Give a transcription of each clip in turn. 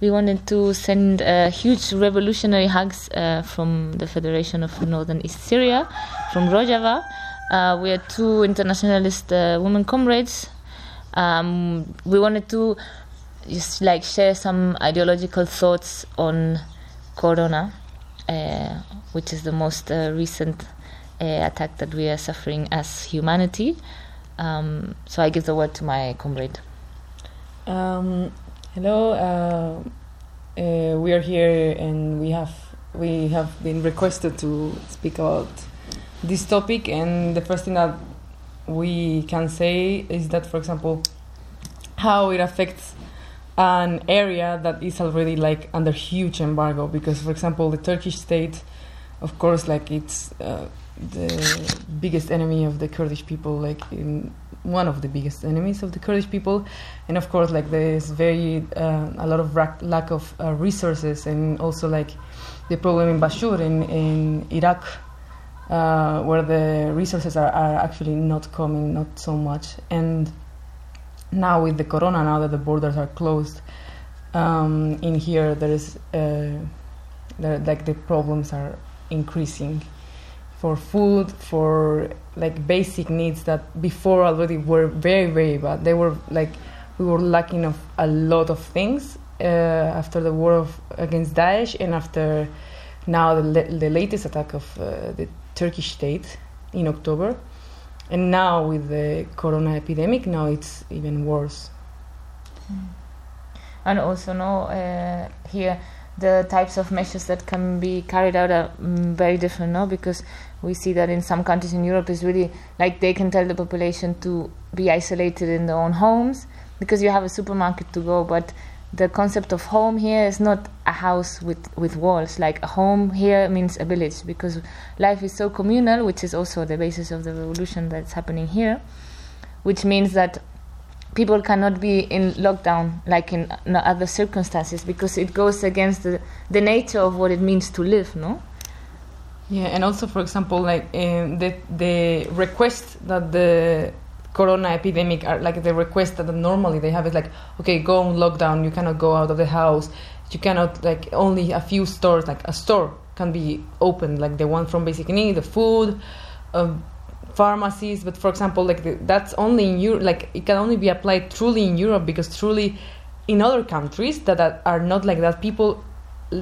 we wanted to send uh, huge revolutionary hugs uh, from the Federation of Northern East Syria, from Rojava. Uh, we are two internationalist uh, women comrades. Um, we wanted to just like share some ideological thoughts on Corona, uh, which is the most recent attack that we are suffering as humanity. Um, so I give the word to my comrade. Um, hello, uh, uh, we are here and we have we have been requested to speak about this topic. And the first thing that we can say is that, for example, how it affects an area that is already like under huge embargo. Because, for example, the Turkish state, of course, like it's. Uh, the biggest enemy of the Kurdish people, like in one of the biggest enemies of the Kurdish people, and of course, like there is very uh, a lot of lack of uh, resources, and also like the problem in Bashur in in Iraq, uh, where the resources are, are actually not coming, not so much, and now with the corona, now that the borders are closed, um, in here there is uh, there, like the problems are increasing for food, for like basic needs that before already were very very bad. They were like we were lacking of a lot of things uh, after the war of, against Daesh and after now the, the latest attack of uh, the Turkish state in October, and now with the corona epidemic, now it's even worse. And also, no, uh, here the types of measures that can be carried out are mm, very different now because we see that in some countries in Europe is really like they can tell the population to be isolated in their own homes because you have a supermarket to go but the concept of home here is not a house with, with walls. Like a home here means a village because life is so communal which is also the basis of the revolution that's happening here which means that people cannot be in lockdown like in other circumstances because it goes against the, the nature of what it means to live no? Yeah and also for example like um, the the request that the corona epidemic are like the request that normally they have is like okay go on lockdown you cannot go out of the house you cannot like only a few stores like a store can be opened, like the one from basic need the food um, pharmacies but for example like the, that's only in Europe like it can only be applied truly in Europe because truly in other countries that, that are not like that people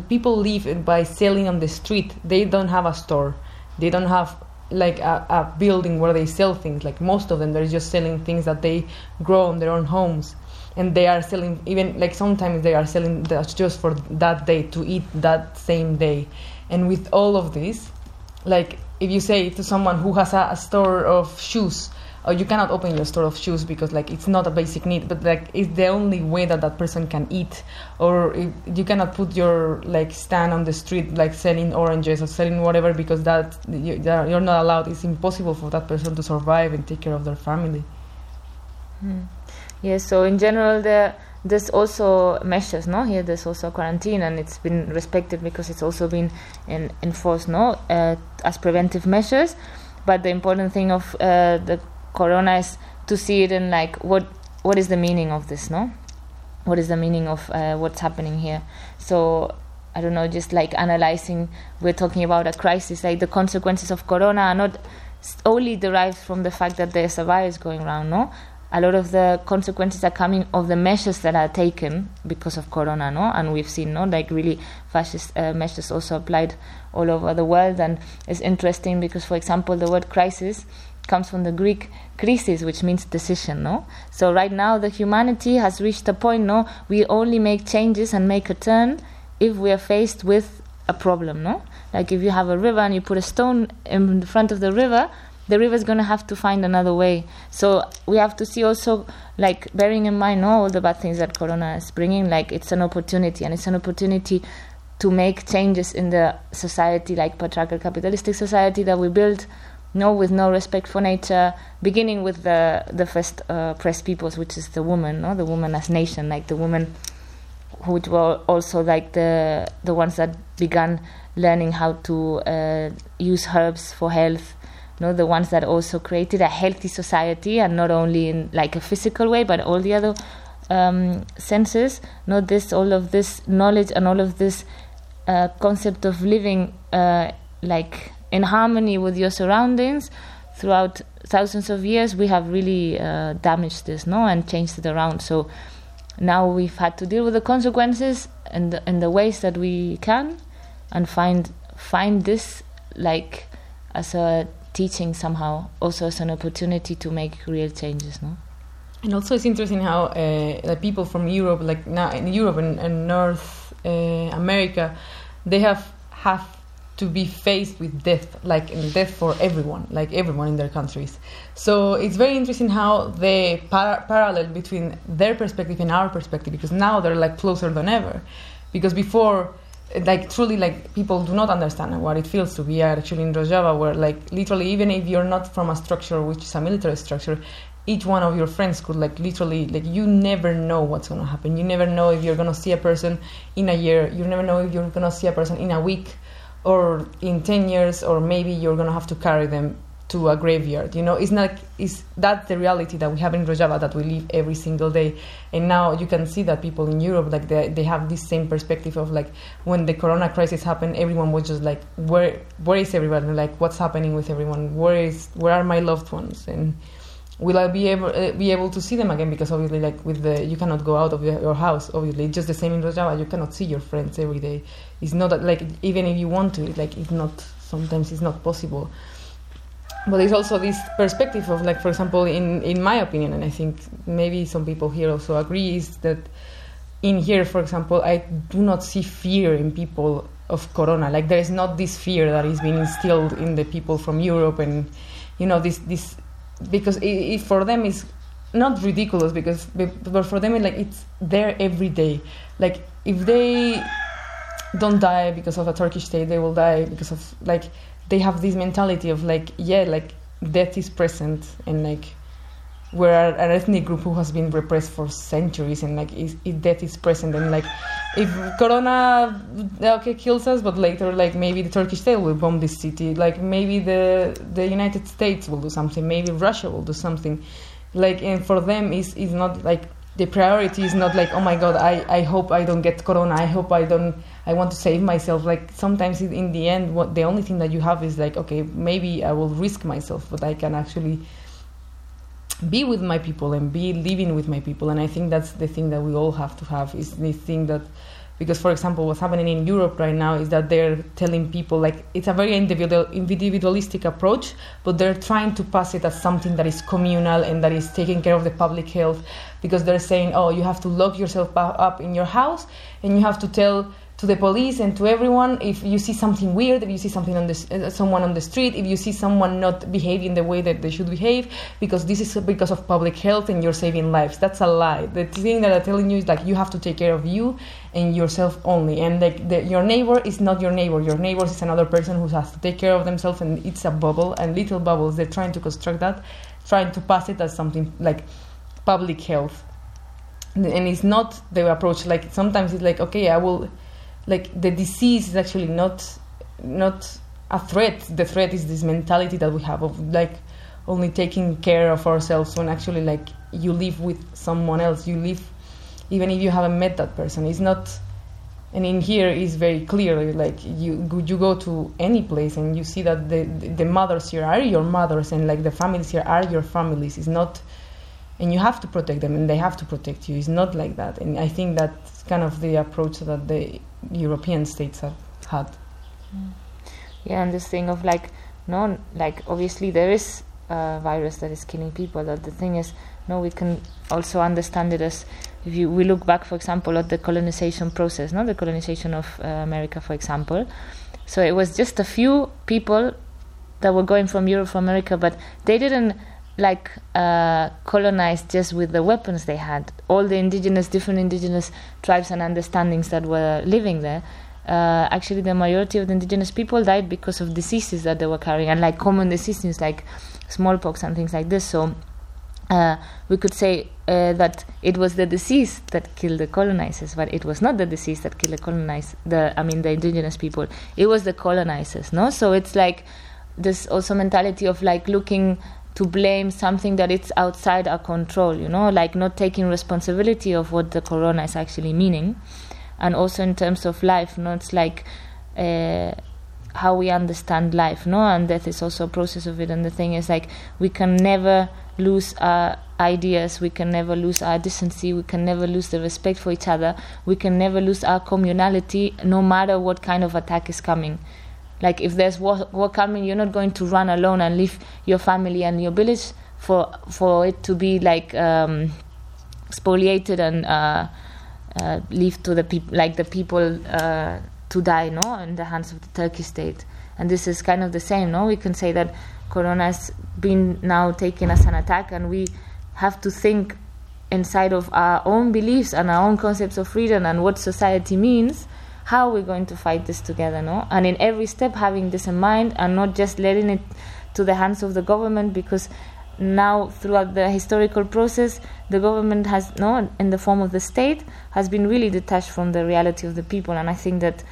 people live by selling on the street. They don't have a store. They don't have like a, a building where they sell things. Like most of them they're just selling things that they grow in their own homes. And they are selling even like sometimes they are selling just for that day to eat that same day. And with all of this like if you say to someone who has a, a store of shoes oh, you cannot open your store of shoes because like it's not a basic need but like it's the only way that that person can eat or you cannot put your like stand on the street like selling oranges or selling whatever because that you, you're not allowed it's impossible for that person to survive and take care of their family hmm. yes so in general the there's also measures no? Here there's also quarantine and it's been respected because it's also been in, enforced no? Uh, as preventive measures. But the important thing of uh, the corona is to see it in like what what is the meaning of this no? What is the meaning of uh, what's happening here? So i don't know just like analyzing we're talking about a crisis like the consequences of corona are not only derived from the fact that there's a virus going around no a lot of the consequences are coming of the measures that are taken because of corona no and we've seen no like really fascist uh, measures also applied all over the world and it's interesting because for example the word crisis comes from the Greek krisis, which means decision, no? So right now the humanity has reached a point, no? We only make changes and make a turn if we are faced with a problem, no? Like if you have a river and you put a stone in the front of the river, the river is going to have to find another way. So we have to see also, like, bearing in mind all the bad things that Corona is bringing, like, it's an opportunity, and it's an opportunity to make changes in the society, like patriarchal capitalistic society that we built no with no respect for nature beginning with the the first uh, press peoples which is the woman no the woman as nation like the woman who were also like the the ones that began learning how to uh, use herbs for health no the ones that also created a healthy society and not only in like a physical way but all the other um, senses, not this all of this knowledge and all of this uh, concept of living uh, like in harmony with your surroundings throughout thousands of years, we have really uh, damaged this, no, and changed it around. So now we've had to deal with the consequences in the, in the ways that we can, and find find this like as a teaching somehow, also as an opportunity to make real changes, no. And also, it's interesting how uh, the people from Europe, like now in Europe and, and North uh, America, they have have to be faced with death, like death for everyone, like everyone in their countries. So it's very interesting how the par- parallel between their perspective and our perspective, because now they're like closer than ever. Because before, like truly, like people do not understand what it feels to be actually in Rojava, where like literally, even if you're not from a structure which is a military structure, each one of your friends could like literally like you never know what's going to happen. You never know if you're going to see a person in a year. You never know if you're going to see a person in a week or in 10 years or maybe you're going to have to carry them to a graveyard you know it's not is that's the reality that we have in Rojava that we live every single day and now you can see that people in Europe like they, they have this same perspective of like when the corona crisis happened everyone was just like where where is everyone like what's happening with everyone where is where are my loved ones and will I be able uh, be able to see them again? Because obviously, like with the you cannot go out of your house. Obviously, just the same in Rojava, you cannot see your friends every day. It's not that, like even if you want to, like it's not sometimes it's not possible. But there's also this perspective of like, for example, in in my opinion, and I think maybe some people here also agree, is that in here, for example, I do not see fear in people of corona. Like there is not this fear that is being instilled in the people from Europe and you know this this because it, it, for them is not ridiculous because but for them it, like it's there every day like if they don't die because of a turkish state they will die because of like they have this mentality of like yeah like death is present and like we're an ethnic group who has been repressed for centuries and like is, death is present and like if corona okay kills us but later like maybe the turkish state will bomb this city like maybe the the united states will do something maybe russia will do something. Like and for them is is not like the priority is not like oh my god i i hope i don't get corona i hope i don't i want to save myself like sometimes in the end what the only thing that you have is like okay maybe i will risk myself but i can actually be with my people and be living with my people. And i think that's the thing that we all have to have is the thing that because for example what's happening in europe right now is that they're telling people like it's a very individual individualistic approach but they're trying to pass it as something that is communal and that is taking care of the public health because they're saying oh you have to lock yourself up in your house and you have to tell to the police and to everyone if you see something weird if you see something on the uh, someone on the street if you see someone not behaving the way that they should behave because this is because of public health and you're saving lives. That's a lie. The thing that i'm telling you is like you have to take care of you and yourself only. And like your neighbor is not your neighbor. Your neighbor is another person who has to take care of themselves and it's a bubble and little bubbles they're trying to construct that trying to pass it as something like public health. And it's not the approach like sometimes it's like okay i will like the disease is actually not not a threat. The threat is this mentality that we have of like only taking care of ourselves when actually like you live with someone else. You live even if you haven't met that person. It's not. And in here is very clear. Like you you go to any place and you see that the the mothers here are your mothers and like the families here are your families. It's not and you have to protect them and they have to protect you. It's not like that. And I think that's kind of the approach that the European states have had. Mm. Yeah, and this thing of like, no, like obviously there is a virus that is killing people. But the thing is, no, we can also understand it as if you, we look back, for example, at the colonization process, no, the colonization of uh, America, for example. So it was just a few people that were going from Europe to America, but they didn't like uh, colonized just with the weapons they had. All the indigenous, different indigenous tribes and understandings that were living there. Uh, actually, the majority of the indigenous people died because of diseases that they were carrying, and like common diseases like smallpox and things like this. So uh, we could say uh, that it was the disease that killed the colonizers, but it was not the disease that killed the colonized. The I mean, the indigenous people. It was the colonizers, no. So it's like this also mentality of like looking to blame something that it's outside our control, you know, like not taking responsibility of what the corona is actually meaning. And also in terms of life, you know, it's like uh, how we understand life, no? And death is also a process of it. And the thing is, like, we can never lose our ideas, we can never lose our decency, we can never lose the respect for each other, we can never lose our communality, no matter what kind of attack is coming. Like if there's war, war coming, you're not going to run alone and leave your family and your village for for it to be like um, spoliated and uh, uh, leave to the people like the people uh, to die, no, in the hands of the Turkish state. And this is kind of the same, no. We can say that Corona has been now taken as an attack, and we have to think inside of our own beliefs and our own concepts of freedom and what society means how we're going to fight this together, no? And in every step, having this in mind and not just letting it to the hands of the government because now throughout the historical process the government has no in the form of the state has been really detached from the reality of the people and i think that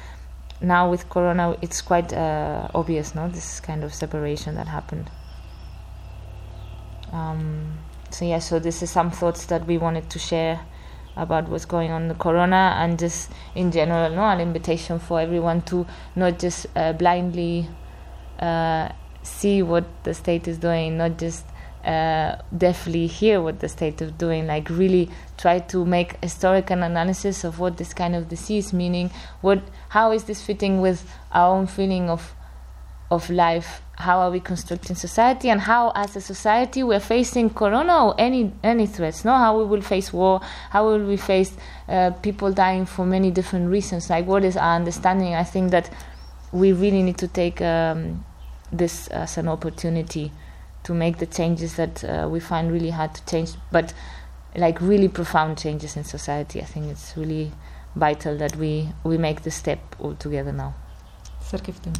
now with corona it's quite uh, obvious no this kind of separation that happened um, so yeah so this is some thoughts that we wanted to share about what's going on in the corona and just in general no an invitation for everyone to not just uh, blindly uh, see what the state is doing not just uh, definitely hear what the state is doing like really try to make historical analysis of what this kind of disease meaning what how is this fitting with our own feeling of of life. How are we constructing society and how as a society we're facing corona or any any threats no? How we will face war how will we face uh, people dying for many different reasons? Like what is our understanding? I think that we really need to take um, this as an opportunity to make the changes that uh, we find really hard to change but like really profound changes in society. I think it's really vital that we we make the step all together now. Serkeftin.